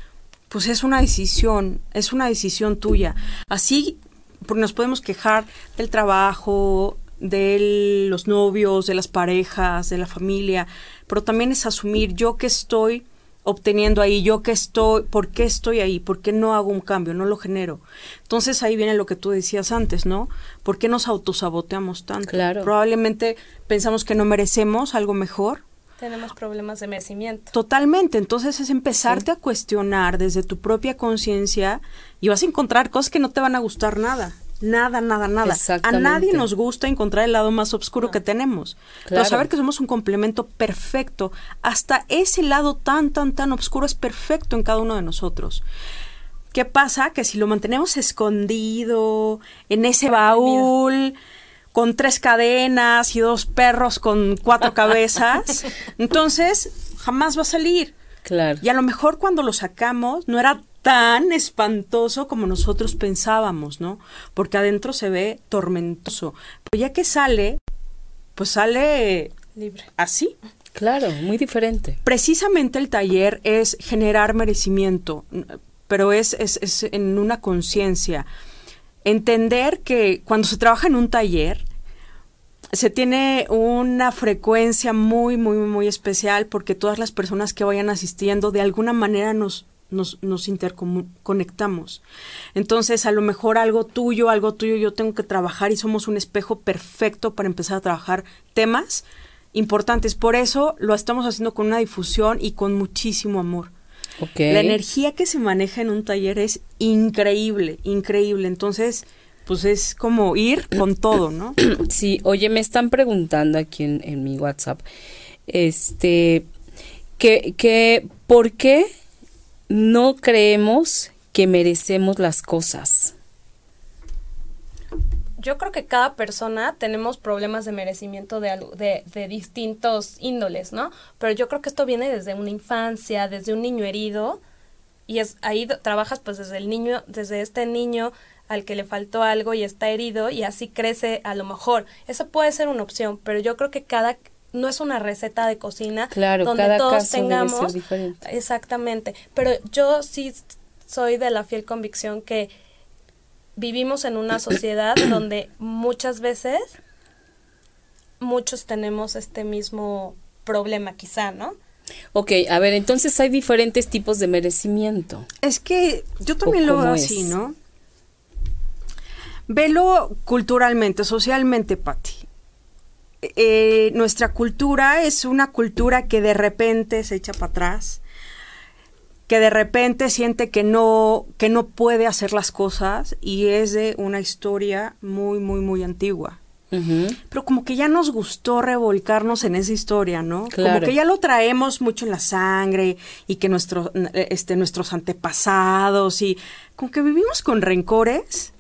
S4: pues es una decisión, es una decisión tuya. Así nos podemos quejar del trabajo, de los novios, de las parejas, de la familia, pero también es asumir yo que estoy obteniendo ahí, yo que estoy, ¿por qué estoy ahí? ¿Por qué no hago un cambio? No lo genero. Entonces ahí viene lo que tú decías antes, ¿no? ¿Por qué nos autosaboteamos tanto?
S3: Claro.
S4: Probablemente pensamos que no merecemos algo mejor.
S2: Tenemos problemas de merecimiento.
S4: Totalmente. Entonces es empezarte a cuestionar desde tu propia conciencia y vas a encontrar cosas que no te van a gustar nada. Nada, nada, nada. A nadie nos gusta encontrar el lado más oscuro que tenemos. Pero saber que somos un complemento perfecto, hasta ese lado tan, tan, tan oscuro es perfecto en cada uno de nosotros. ¿Qué pasa? Que si lo mantenemos escondido, en ese baúl, con tres cadenas y dos perros con cuatro cabezas, entonces jamás va a salir.
S3: Claro.
S4: Y a lo mejor cuando lo sacamos no era tan espantoso como nosotros pensábamos, ¿no? Porque adentro se ve tormentoso. Pero ya que sale, pues sale
S2: libre.
S4: Así.
S3: Claro, muy diferente.
S4: Precisamente el taller es generar merecimiento, pero es, es, es en una conciencia. Entender que cuando se trabaja en un taller, se tiene una frecuencia muy, muy, muy especial porque todas las personas que vayan asistiendo de alguna manera nos, nos, nos interconectamos. Entonces, a lo mejor algo tuyo, algo tuyo, yo tengo que trabajar y somos un espejo perfecto para empezar a trabajar temas importantes. Por eso lo estamos haciendo con una difusión y con muchísimo amor. La energía que se maneja en un taller es increíble, increíble. Entonces, pues es como ir con todo, ¿no?
S3: Sí, oye, me están preguntando aquí en, en mi WhatsApp, este, que, que, ¿por qué no creemos que merecemos las cosas?
S2: Yo creo que cada persona tenemos problemas de merecimiento de, de, de distintos índoles, ¿no? Pero yo creo que esto viene desde una infancia, desde un niño herido, y es ahí trabajas pues desde el niño, desde este niño al que le faltó algo y está herido y así crece a lo mejor. Eso puede ser una opción, pero yo creo que cada no es una receta de cocina
S3: Claro,
S2: donde
S3: cada
S2: todos
S3: caso debe ser
S2: tengamos
S3: diferente.
S2: exactamente, pero yo sí soy de la fiel convicción que vivimos en una sociedad donde muchas veces muchos tenemos este mismo problema quizá, ¿no?
S3: Ok, a ver, entonces hay diferentes tipos de merecimiento.
S4: Es que yo también
S3: ¿O
S4: lo veo así,
S3: es?
S4: ¿no? Velo culturalmente, socialmente, Patti. Eh, nuestra cultura es una cultura que de repente se echa para atrás, que de repente siente que no, que no puede hacer las cosas y es de una historia muy, muy, muy antigua. Pero como que ya nos gustó revolcarnos en esa historia, ¿no?
S3: Claro.
S4: Como que ya lo traemos mucho en la sangre y que nuestro, este, nuestros antepasados y como que vivimos con rencores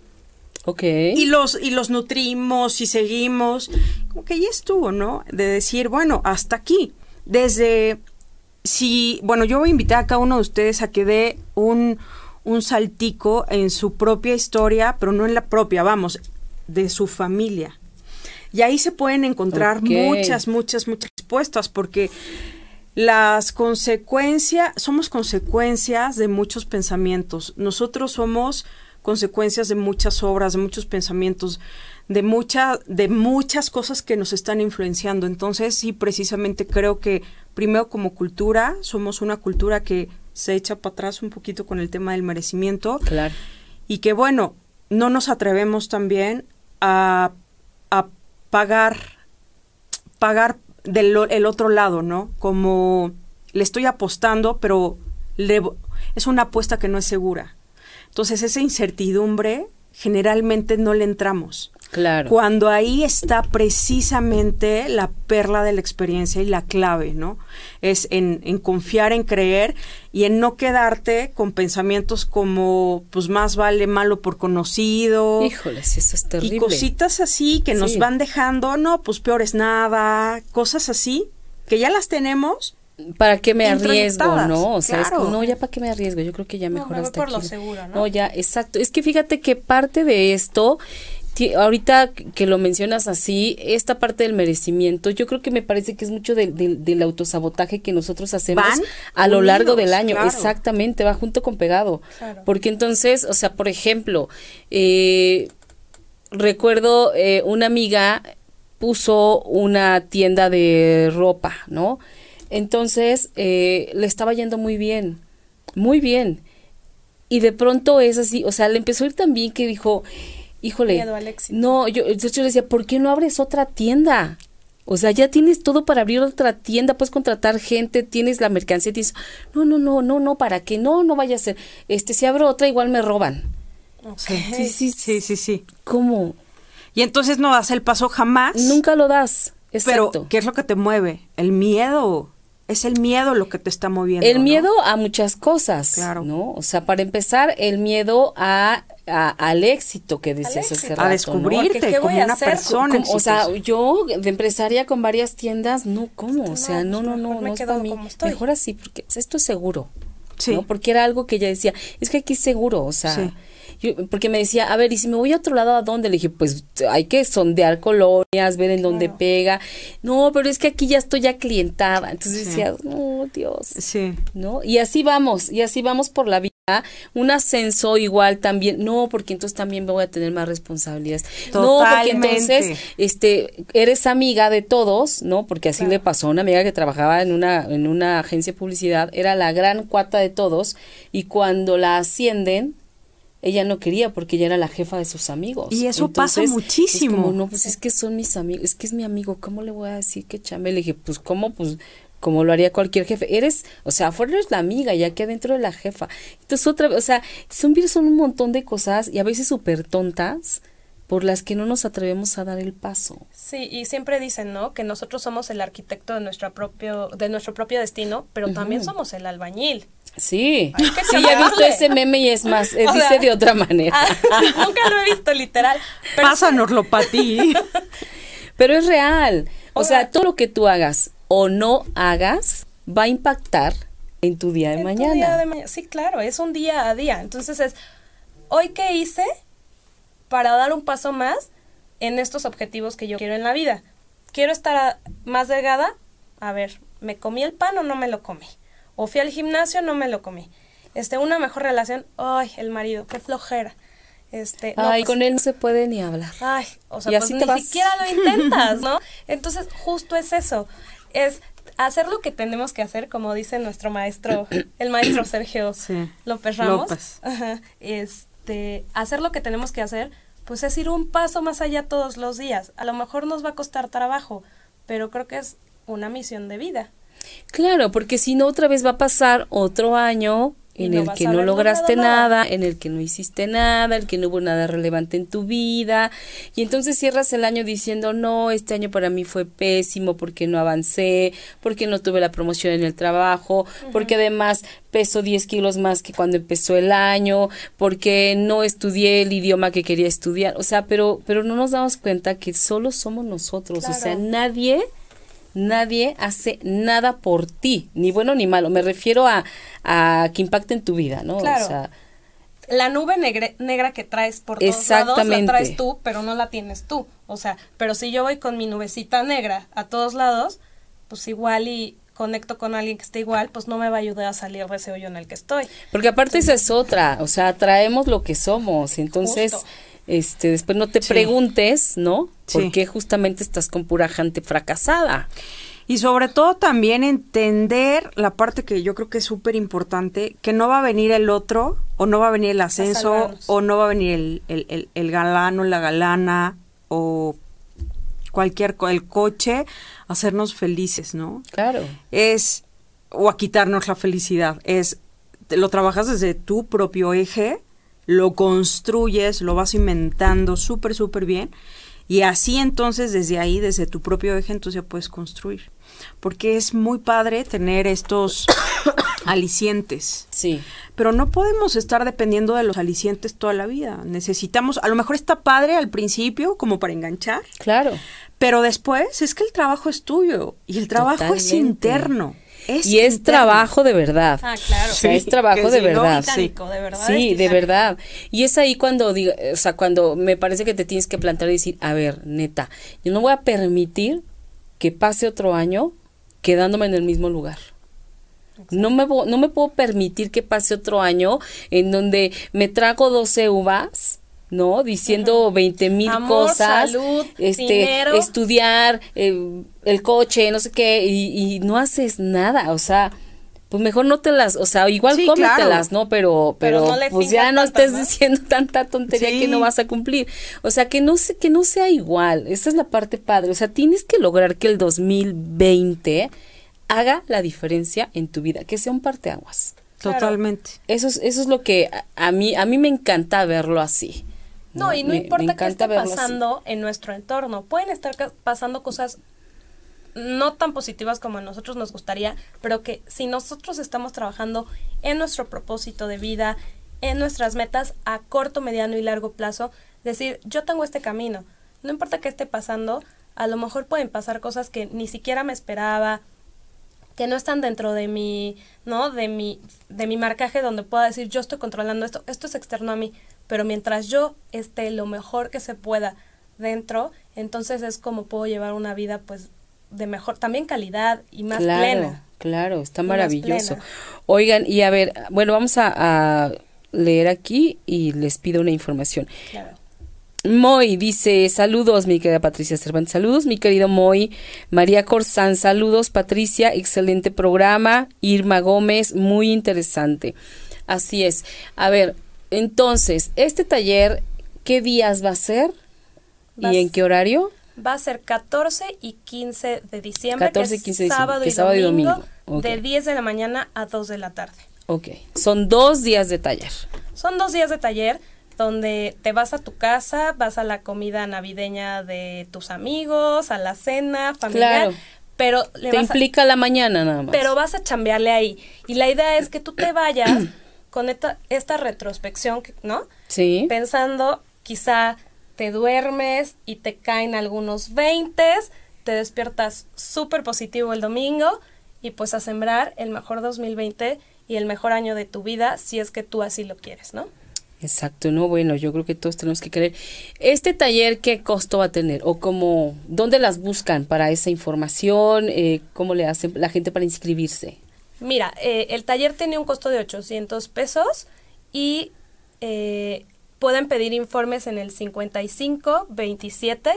S3: Ok.
S4: y los, y los nutrimos y seguimos. Como que ya estuvo, ¿no? De decir, bueno, hasta aquí. Desde, si, bueno, yo voy a invitar a cada uno de ustedes a que dé un, un saltico en su propia historia, pero no en la propia, vamos, de su familia. Y ahí se pueden encontrar muchas, muchas, muchas respuestas, porque las consecuencias, somos consecuencias de muchos pensamientos. Nosotros somos consecuencias de muchas obras, de muchos pensamientos, de mucha, de muchas cosas que nos están influenciando. Entonces, sí, precisamente creo que primero como cultura, somos una cultura que se echa para atrás un poquito con el tema del merecimiento
S3: Claro.
S4: y que bueno, no nos atrevemos también a, a pagar, pagar del el otro lado, ¿no? Como le estoy apostando, pero le es una apuesta que no es segura. Entonces esa incertidumbre generalmente no le entramos.
S3: Claro.
S4: Cuando ahí está precisamente la perla de la experiencia y la clave, ¿no? Es en, en confiar, en creer y en no quedarte con pensamientos como, pues más vale malo por conocido.
S3: Híjoles, eso es terrible.
S4: Y cositas así que nos van dejando, no, pues peor es nada, cosas así, que ya las tenemos.
S3: ¿Para qué me arriesgo, no? O sea, es
S4: claro.
S3: como, no, ya para qué me arriesgo. Yo creo que ya
S2: No,
S3: mejor
S2: me voy
S3: hasta
S2: por lo
S3: aquí.
S2: seguro, ¿no?
S3: No, ya, exacto. Es que fíjate que parte de esto, ahorita que lo mencionas así, esta parte del merecimiento, yo creo que me parece que es mucho del- del- del autosabotaje que nosotros hacemos
S4: Van
S3: a lo largo del año.
S4: claro.
S3: Exactamente, va junto con pegado.
S2: Claro.
S3: Porque entonces, o sea, por ejemplo, eh, recuerdo eh, una amiga puso una tienda de ropa, ¿no? Entonces eh, le estaba yendo muy bien, muy bien. Y de pronto es así, o sea, le empezó a ir tan bien que dijo, híjole,
S2: Miedo al éxito.
S3: no, yo, entonces yo le decía, ¿por qué no abres otra tienda? O sea, ya tienes todo para abrir otra tienda, puedes contratar gente, tienes la mercancía, tienes, no, no, no, no, no, ¿para qué? No, no vaya a ser, este, si abro otra igual me roban. Sí, sí,
S4: Sí, sí, sí.
S3: ¿Cómo?
S4: Y entonces no das el paso jamás.
S3: Nunca lo das. Exacto.
S4: Pero, ¿qué es lo que te mueve? El miedo. Es el miedo lo que te está moviendo.
S3: El
S4: ¿no?
S3: miedo a muchas cosas,
S4: Claro.
S3: ¿no? O sea, para empezar, el miedo a, a- al éxito que decías hace rato,
S4: A
S3: ¿no?
S4: descubrirte
S2: ¿qué
S4: como
S2: voy a
S4: una
S2: hacer?
S4: persona.
S3: Como- o sea, yo de empresaria con varias tiendas, no, ¿cómo? O sea,
S2: No,
S3: no,
S2: pues
S3: no, no, no es para mí. Mejor así, porque esto es seguro.
S4: Sí.
S3: ¿no? Porque era algo que ella decía, es que aquí es seguro, o sea,
S4: Sí.
S3: Yo- porque me decía, a ver, y si me voy a otro lado, ¿a dónde? Le dije, pues hay que sondear colonias, ver en dónde
S2: Claro.
S3: pega. No, pero es que aquí ya estoy ya clientada. Entonces
S4: Sí.
S3: decía, no, Dios.
S4: Sí.
S3: ¿no? Y así vamos, y así vamos por la vida. Un ascenso igual también, no, porque entonces también voy a tener más responsabilidades. No, porque entonces,
S4: Totalmente.
S3: este, eres amiga de todos, ¿no? Porque así
S2: Claro.
S3: le pasó a una amiga que trabajaba en una, en una agencia de publicidad, era la gran cuata de todos, y cuando la ascienden, ella no quería porque ella era la jefa de sus amigos.
S4: Y eso pasa
S3: es
S4: muchísimo.
S3: como, no, pues es que son mis amigos, es que es mi amigo, ¿cómo le voy a decir que chame? Le dije, pues, ¿cómo? Pues, como lo haría cualquier jefe. Eres, o sea, afuera eres la amiga y aquí adentro de la jefa. Entonces, otra vez, o sea, son, son un montón de cosas y a veces súper tontas, por las que no nos atrevemos a dar el paso.
S2: Sí, y siempre dicen, ¿no? Que nosotros somos el arquitecto de nuestro propio, de nuestro propio destino, pero también somos el albañil.
S3: Sí, sí, ya he visto ese meme y es más, eh, dice de otra manera.
S2: Ah, nunca lo he visto literal.
S4: Pero Pásanoslo para ti.
S3: pero es real. O, sea, todo lo que tú hagas o no hagas va a impactar en tu día de mañana.
S2: día de mañana. Sí, claro, es un día a día. Entonces es, ¿hoy qué hice para dar un paso más en estos objetivos que yo quiero en la vida? ¿Quiero estar más delgada? A ver, ¿me comí el pan o no me lo comí? O fui al gimnasio, no me lo comí. Este, una mejor relación, ay, el marido, qué flojera. Este,
S3: ay, pues con él no se puede ni hablar.
S2: Ay, o sea, pues ni siquiera lo intentas, ¿no? Entonces, justo es eso. Es hacer lo que tenemos que hacer, como dice nuestro maestro, el maestro Sergio López Ramos. López. este, hacer lo que tenemos que hacer, pues es ir un paso más allá todos los días. A lo mejor nos va a costar trabajo, pero creo que es una misión de vida.
S3: Claro, porque si no otra vez va a pasar otro año en el que no lograste nada, en el que no hiciste nada, el que no hubo nada relevante en tu vida, y entonces cierras el año diciendo, no, este año para mí fue pésimo porque no avancé, porque no tuve la promoción en el trabajo, porque además peso 10 kilos más que cuando empezó el año, porque no estudié el idioma que quería estudiar, o sea, pero, pero no nos damos cuenta que solo somos nosotros, o sea, nadie nadie hace nada por ti, ni bueno ni malo. Me refiero a, a que impacte en tu vida, ¿no?
S2: Claro. O sea, la nube negra que traes por todos lados la traes tú, pero no la tienes tú. O sea, pero si yo voy con mi nubecita negra a todos lados, pues igual y conecto con alguien que esté igual, pues no me va a ayudar a salir de ese hoyo en el que estoy.
S3: Porque aparte esa es otra, o sea, traemos lo que somos, entonces este después no te preguntes, ¿no? ¿Por qué justamente estás con pura gente fracasada?
S4: Y sobre todo también entender la parte que yo creo que es súper importante, que no va a venir el otro, o no va a venir el ascenso, o no va a venir el, el, el, galano, la galana, o cualquier, el coche, a hacernos felices, ¿no?
S3: Claro.
S4: Es, o a quitarnos la felicidad, es, lo trabajas desde tu propio eje, lo construyes, lo vas inventando súper, súper bien, y así entonces desde ahí, desde tu propio eje, entonces ya puedes construir. Porque es muy padre tener estos alicientes.
S3: Sí.
S4: Pero no podemos estar dependiendo de los alicientes toda la vida. Necesitamos, a lo mejor está padre al principio como para enganchar.
S3: Claro.
S4: Pero después es que el trabajo es tuyo y el trabajo es interno
S3: y es trabajo de verdad.
S2: Ah, claro.
S3: o sea, es trabajo de verdad.
S2: sí, de verdad.
S3: Sí, de verdad. Y es ahí cuando digo, o sea, cuando me parece que te tienes que plantar y decir, a ver, neta, yo no voy a permitir que pase otro año quedándome en el mismo lugar. No me, no me puedo permitir que pase otro año en donde me trago 12 uvas ¿no? Diciendo veinte mil cosas,
S2: salud,
S3: este, estudiar, eh, el coche, no sé qué, y, no haces nada, o sea, pues mejor no te las, o sea, igual cómetelas, ¿no? Pero, pero, pues ya no estés diciendo tanta tontería que no vas a cumplir. O sea, que no, que no sea igual, esa es la parte padre, o sea, tienes que lograr que el 2020 haga la diferencia en tu vida, que sea un parteaguas.
S4: Totalmente.
S3: Eso es, eso es lo que a mí, a mí me encanta verlo así.
S2: No, y no importa qué esté pasando en nuestro entorno. Pueden estar pasando cosas no tan positivas como a nosotros nos gustaría, pero que si nosotros estamos trabajando en nuestro propósito de vida, en nuestras metas a corto, mediano y largo plazo, decir, yo tengo este camino, no importa qué esté pasando, a lo mejor pueden pasar cosas que ni siquiera me esperaba, que no están dentro de mi, ¿no? De mi, de mi marcaje donde pueda decir, yo estoy controlando esto, esto es externo a mí, pero mientras yo esté lo mejor que se pueda dentro, entonces es como puedo llevar una vida pues de mejor, también calidad y más
S3: claro,
S2: plena.
S3: Claro, está maravilloso. Oigan, y a ver, bueno, vamos a, leer aquí y les pido una información. Claro. Moy dice, saludos mi querida Patricia Cervantes, saludos mi querido Moy, María Corzán, saludos Patricia, excelente programa, Irma Gómez, muy interesante. Así es. A ver, entonces, este taller, ¿qué días va a ser? ¿Y en qué horario?
S2: Va a ser 14 y 15 de diciembre. 14 y 15 de diciembre. Sábado, y, domingo, De 10 de la mañana a 2 de la tarde.
S3: Ok. Son dos días de taller.
S2: Son dos días de taller. donde te vas a tu casa, vas a la comida navideña de tus amigos, a la cena familiar,
S3: Claro.
S2: pero le
S3: Te
S2: vas a-
S3: implica la mañana nada más.
S2: pero vas a chambearle ahí. Y la idea es que tú te vayas con esta, esta retrospección, ¿no?
S3: sí.
S2: Pensando, quizá te duermes y te caen algunos 20, te despiertas súper positivo el domingo y pues a sembrar el mejor 2020 y el mejor año de tu vida si es que tú así lo quieres, ¿no?
S3: Exacto, no, bueno, yo creo que todos tenemos que querer. Este taller, ¿qué costo va a tener? ¿O cómo, dónde las buscan para esa información? Eh, ¿Cómo le hacen la gente para inscribirse?
S2: Mira, eh, el taller tiene un costo de 800 pesos y eh, pueden pedir informes en el 55 27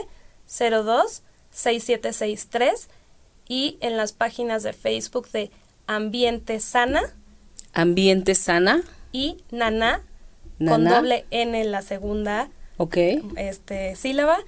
S2: 02 6763 y en las páginas de Facebook de Ambiente Sana.
S3: Ambiente sana,
S2: y Nana, con
S3: Nana.
S2: doble N en la segunda este, sílaba,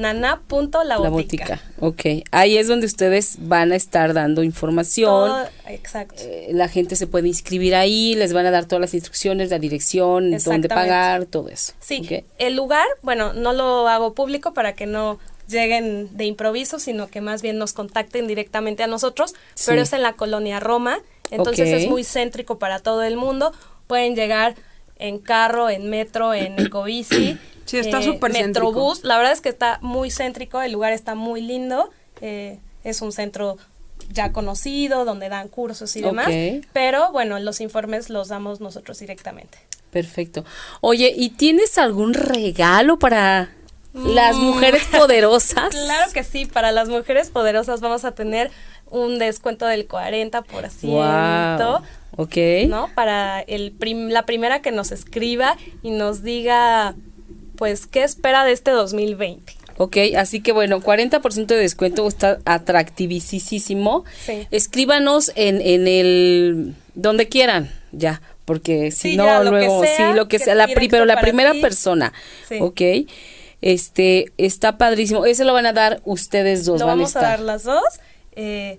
S2: nana.la
S3: La botica, ok. Ahí es donde ustedes van a estar dando información.
S2: Todo- exacto.
S3: Eh, la gente se puede inscribir ahí, les van a dar todas las instrucciones, la dirección, dónde pagar, todo eso.
S2: Sí, el lugar, bueno, no lo hago público para que no lleguen de improviso, sino que más bien nos contacten directamente a nosotros,
S3: Sí.
S2: pero es en la colonia Roma, entonces es muy céntrico para todo el mundo, pueden llegar en carro, en metro, en ecobici,
S4: Sí, está súper
S2: Metrobús, la verdad es que está muy céntrico, el lugar está muy lindo, eh, es un centro ya conocido, donde dan cursos y demás, pero bueno, los informes los damos nosotros directamente.
S3: Perfecto. Oye, ¿y tienes algún regalo para las
S2: Mm.
S3: mujeres poderosas?
S2: Claro que sí, para las mujeres poderosas vamos a tener un descuento del 40%,
S3: Wow. Ok.
S2: ¿no? Para el prim- la primera que nos escriba y nos diga, pues, ¿qué espera de este 2020?
S3: Ok, así que bueno, 40% de descuento está atractivísimo.
S2: Sí.
S3: Escríbanos en, en el donde quieran, ya, porque si
S2: Sí,
S3: no
S2: ya,
S3: luego
S2: sea,
S3: sí lo que
S2: que
S3: sea, la pero la primera
S2: ti.
S3: persona.
S2: Sí.
S3: Ok. Este está padrísimo. Ese lo van a dar ustedes dos,
S2: Lo
S3: van a
S2: vamos a,
S3: estar.
S2: dar las dos, eh,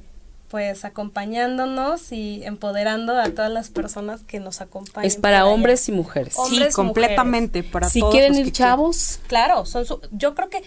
S2: pues acompañándonos y empoderando a todas las personas que nos acompañan.
S3: es para
S2: allá.
S3: hombres y mujeres.
S2: Hom-
S4: Sí,
S2: hombres,
S4: completamente. Para
S3: si
S4: todos
S3: quieren
S4: los
S3: ir
S4: que
S3: chavos,
S2: Claro, son su- yo creo que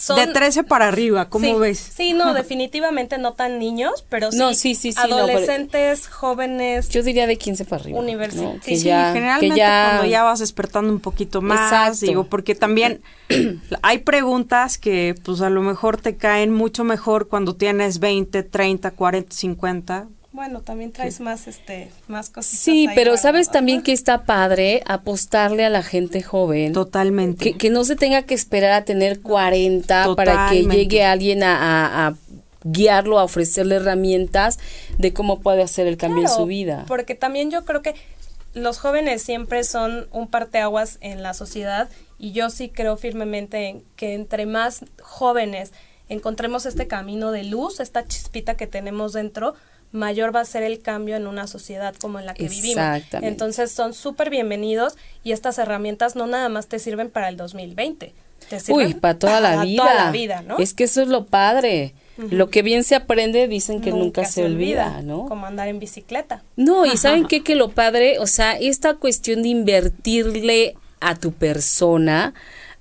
S2: son
S4: De 13 para arriba, ¿cómo
S2: sí,
S4: ves?
S2: Sí, no, definitivamente no tan niños, pero sí,
S3: No, sí, sí, sí, no,
S2: adolescentes, jóvenes.
S3: yo diría de 15 para arriba.
S2: Universi-
S3: ¿no?
S2: sí,
S3: Que
S2: sí,
S3: ya,
S4: generalmente
S3: que ya,
S4: cuando ya vas despertando un poquito más,
S3: Exacto.
S4: digo, porque también hay preguntas que pues a lo mejor te caen mucho mejor cuando tienes 20, 30, 40, 50.
S2: Bueno, también traes más, este, más cosas.
S3: Sí, pero sabes también que está padre apostarle a la gente joven.
S4: Totalmente.
S3: Que, que no se tenga que esperar a tener 40 para que llegue alguien a, a- a guiarlo, a ofrecerle herramientas de cómo puede hacer el cambio en su vida.
S2: Porque también yo creo que los jóvenes siempre son un parteaguas en la sociedad y yo sí creo firmemente en que entre más jóvenes encontremos este camino de luz, esta chispita que tenemos dentro, mayor va a ser el cambio en una sociedad como en la que vivimos. Entonces son súper bienvenidos y estas herramientas no nada más te sirven para el 2020. Te sirven
S3: Uy, para toda la vida.
S2: toda la vida, ¿no?
S3: Es que eso es lo padre. Lo que bien se aprende dicen que nunca, se, olvida, ¿no?
S2: Como andar en bicicleta.
S3: No, y ¿saben qué? Que lo padre, o sea, esta cuestión de invertirle a tu persona,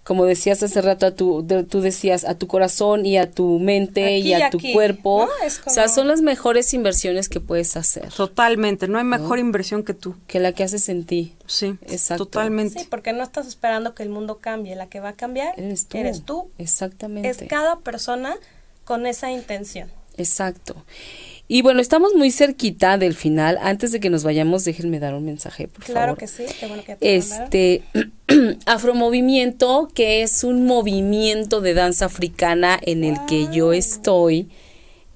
S3: como decías hace rato, a tu, de- tú decías, a tu corazón y a tu mente
S2: Aquí
S3: y a
S2: y
S3: tu
S2: aquí,
S3: cuerpo,
S2: ¿no? Es
S3: o sea,
S2: como-
S3: son las mejores inversiones que puedes hacer,
S4: Totalmente, no hay mejor inversión que tú.
S3: que la que haces en ti.
S4: Sí,
S3: Exacto.
S4: totalmente.
S2: Sí, porque no estás esperando que el mundo cambie, la que va a cambiar
S3: Eres tú.
S2: Eres tú.
S3: Exactamente.
S2: Es cada persona con esa intención.
S3: Exacto. Y bueno, estamos muy cerquita del final. Antes de que nos vayamos, déjenme dar un mensaje, por
S2: Claro
S3: favor.
S2: que sí, qué bueno que te.
S3: Este Afromovimiento, que es un movimiento de danza africana en el que yo estoy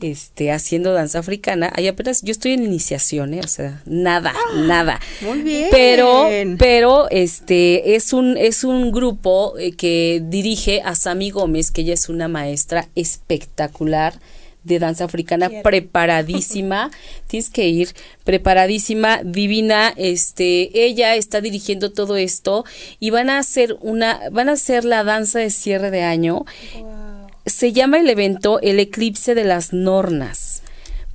S3: este haciendo danza africana. Ahí apenas yo estoy en iniciación, ¿eh? o sea, nada, nada.
S4: Muy bien.
S3: Pero pero este es un es un grupo eh, que dirige a Sami Gómez, que ella es una maestra espectacular de danza africana
S2: Quiero.
S3: preparadísima, tienes que ir preparadísima, divina, este, ella está dirigiendo todo esto y van a hacer una, van a hacer la danza de cierre de año.
S2: Wow.
S3: Se llama el evento El Eclipse de las Nornas.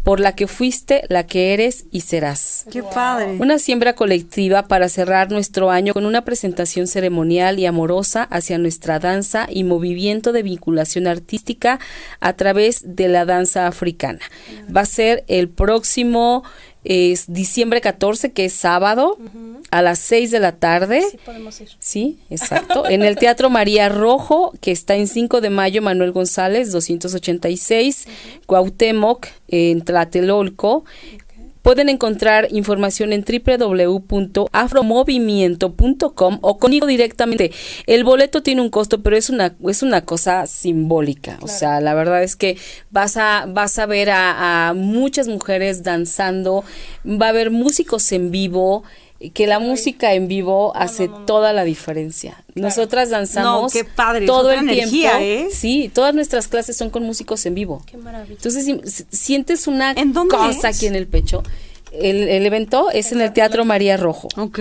S3: Por la que fuiste, la que eres y serás.
S4: Qué padre.
S3: Una siembra colectiva para cerrar nuestro año con una presentación ceremonial y amorosa hacia nuestra danza y movimiento de vinculación artística a través de la danza africana. Va a ser el próximo es diciembre 14, que es sábado, a las 6 de la tarde.
S2: Sí, podemos ir.
S3: Sí, exacto. En el Teatro María Rojo, que está en 5 de mayo, Manuel González, 286, Cuauhtémoc, en Tlatelolco. Pueden encontrar información en www.afromovimiento.com o conmigo directamente. El boleto tiene un costo, pero es una es una cosa simbólica. O sea, la verdad es que vas a vas a ver a, a muchas mujeres danzando, va a haber músicos en vivo que la música en vivo hace toda la diferencia. Nosotras danzamos
S4: No, qué padre,
S3: todo el
S4: energía,
S3: tiempo.
S4: ¿eh?
S3: Sí, todas nuestras clases son con músicos en vivo.
S2: Qué maravilla.
S3: Entonces si- si- sientes una
S4: ¿En dónde
S3: cosa
S4: es?
S3: aquí en el pecho. El, el evento es en el Teatro María Rojo.
S4: Ok.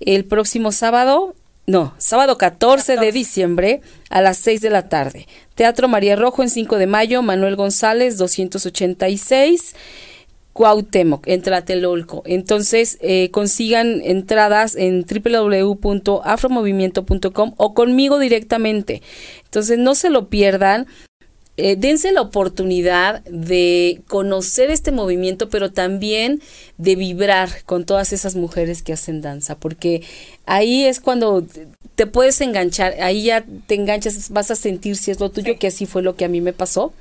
S3: El próximo sábado, no, sábado 14 de diciembre a las 6 de la tarde. Teatro María Rojo en 5 de mayo, Manuel González 286. Cuauhtémoc, en Tlatelolco. Entonces, eh, consigan entradas en www.afromovimiento.com o conmigo directamente. Entonces, no se lo pierdan. Eh, dense la oportunidad de conocer este movimiento, pero también de vibrar con todas esas mujeres que hacen danza, porque ahí es cuando te puedes enganchar, ahí ya te enganchas, vas a sentir si es lo tuyo, que así fue lo que a mí me pasó.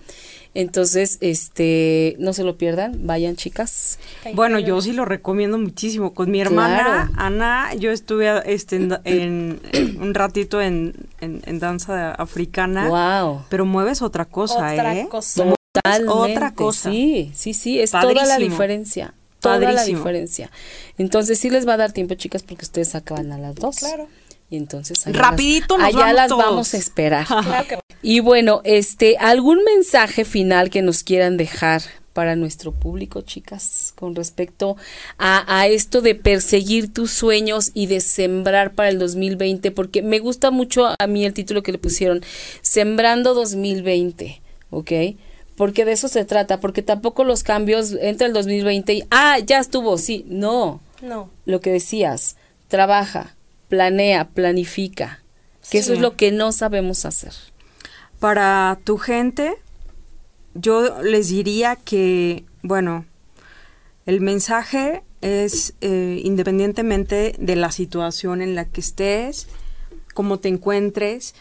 S3: Entonces, este, no se lo pierdan, vayan chicas.
S4: Bueno, yo sí lo recomiendo muchísimo. Con mi hermana
S3: Claro.
S4: Ana, yo estuve este, en, en- en un ratito en, en- en danza africana,
S3: Wow.
S4: pero mueves otra cosa,
S2: Otra
S4: ¿eh?
S2: cosa.
S3: Totalmente.
S4: otra cosa.
S3: Sí, sí, sí, es toda la diferencia. Toda la diferencia. Entonces sí les va a dar tiempo, chicas, porque ustedes acaban a las dos.
S2: Claro.
S3: Y entonces allá
S4: Rapidito
S3: las,
S4: nos
S3: allá
S4: vamos
S3: las
S4: todos.
S3: vamos a esperar.
S2: Claro que
S3: y bueno, este, ¿algún mensaje final que nos quieran dejar para nuestro público, chicas, con respecto a, a esto de perseguir tus sueños y de sembrar para el 2020? Porque me gusta mucho a mí el título que le pusieron, Sembrando 2020, ¿ok? Porque de eso se trata, porque tampoco los cambios entre el 2020 y, ah, ya estuvo, sí, no,
S2: no.
S3: lo que decías, trabaja, planea, planifica, que eso es lo que no sabemos hacer.
S4: Para tu gente, yo les diría que, bueno, el mensaje es eh, independientemente de la situación en la que estés, cómo te encuentres.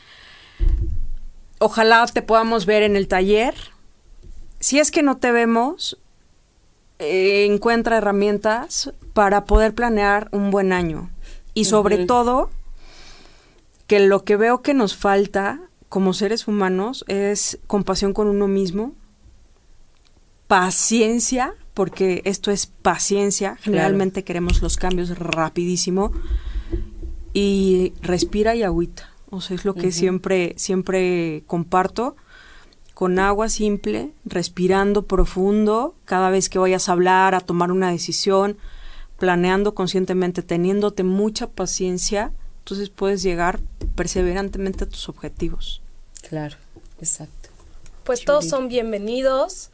S4: Ojalá te podamos ver en el taller. Si es que no te vemos, eh, encuentra herramientas para poder planear un buen año. Y sobre todo, que lo que veo que nos falta como seres humanos es compasión con uno mismo, paciencia, porque esto es paciencia, generalmente queremos los cambios rapidísimo, y respira y agüita. O sea, es lo que siempre, siempre comparto, con agua simple, respirando profundo, cada vez que vayas a hablar, a tomar una decisión, planeando conscientemente, teniéndote mucha paciencia, entonces puedes llegar perseverantemente a tus objetivos.
S3: Claro, exacto.
S2: Pues todos son bienvenidos,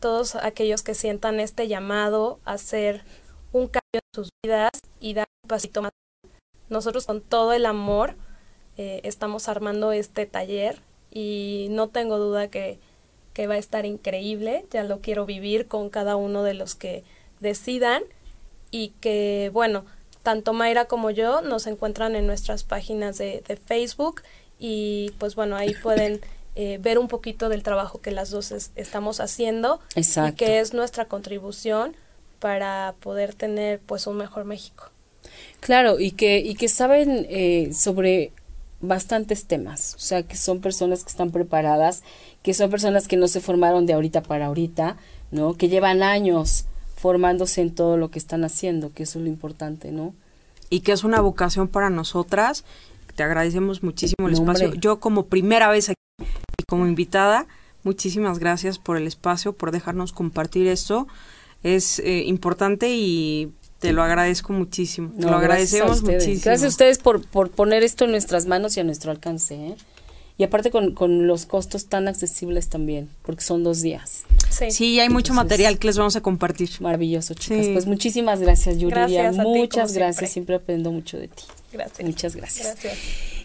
S2: todos aquellos que sientan este llamado a hacer un cambio en sus vidas y dar un pasito más. Nosotros con todo el amor eh, estamos armando este taller y no tengo duda que, que va a estar increíble, ya lo quiero vivir con cada uno de los que decidan y que bueno, tanto Mayra como yo nos encuentran en nuestras páginas de, de Facebook y pues bueno, ahí pueden eh, ver un poquito del trabajo que las dos es- estamos haciendo y
S3: Exacto.
S2: que es nuestra contribución para poder tener pues un mejor México.
S3: Claro, y que, y que saben eh, sobre bastantes temas, o sea, que son personas que están preparadas, que son personas que no se formaron de ahorita para ahorita, ¿no? Que llevan años formándose en todo lo que están haciendo, que eso es lo importante, ¿no?
S4: y que es una vocación para nosotras. Te agradecemos muchísimo el espacio. Yo como primera vez aquí y como invitada, muchísimas gracias por el espacio, por dejarnos compartir esto. Es eh, importante y te lo agradezco muchísimo. te
S3: No,
S4: lo agradecemos muchísimo.
S3: Gracias a ustedes por, por poner esto en nuestras manos y a nuestro alcance, ¿eh? Y aparte con, con los costos tan accesibles también, porque son dos días.
S2: Sí.
S4: Sí, hay mucho
S3: Entonces-
S4: material que les vamos a compartir.
S3: Maravilloso, chicas.
S4: Sí.
S3: Pues muchísimas gracias, Yuridia.
S2: Gracias a ti,
S3: Muchas gracias.
S2: siempre.
S3: Siempre aprendo mucho de ti.
S2: Gracias.
S3: Muchas gracias.
S2: Gracias.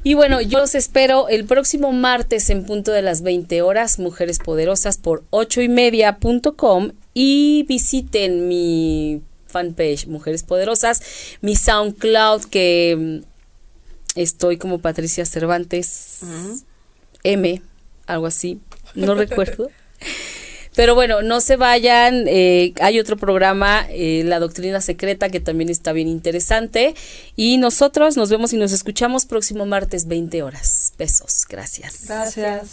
S3: Y bueno, yo los espero el próximo martes en punto de las 20 horas, Mujeres Poderosas por 8 y media.com y visiten mi fanpage Mujeres Poderosas, mi SoundCloud que mm, estoy como Patricia Cervantes M, algo así, no recuerdo. Pero bueno, no se vayan. eh, hay otro programa, eh, La Doctrina Secreta, que también está bien interesante. Y nosotros nos vemos y nos escuchamos próximo martes, 20 horas. Besos. Gracias.
S4: Gracias.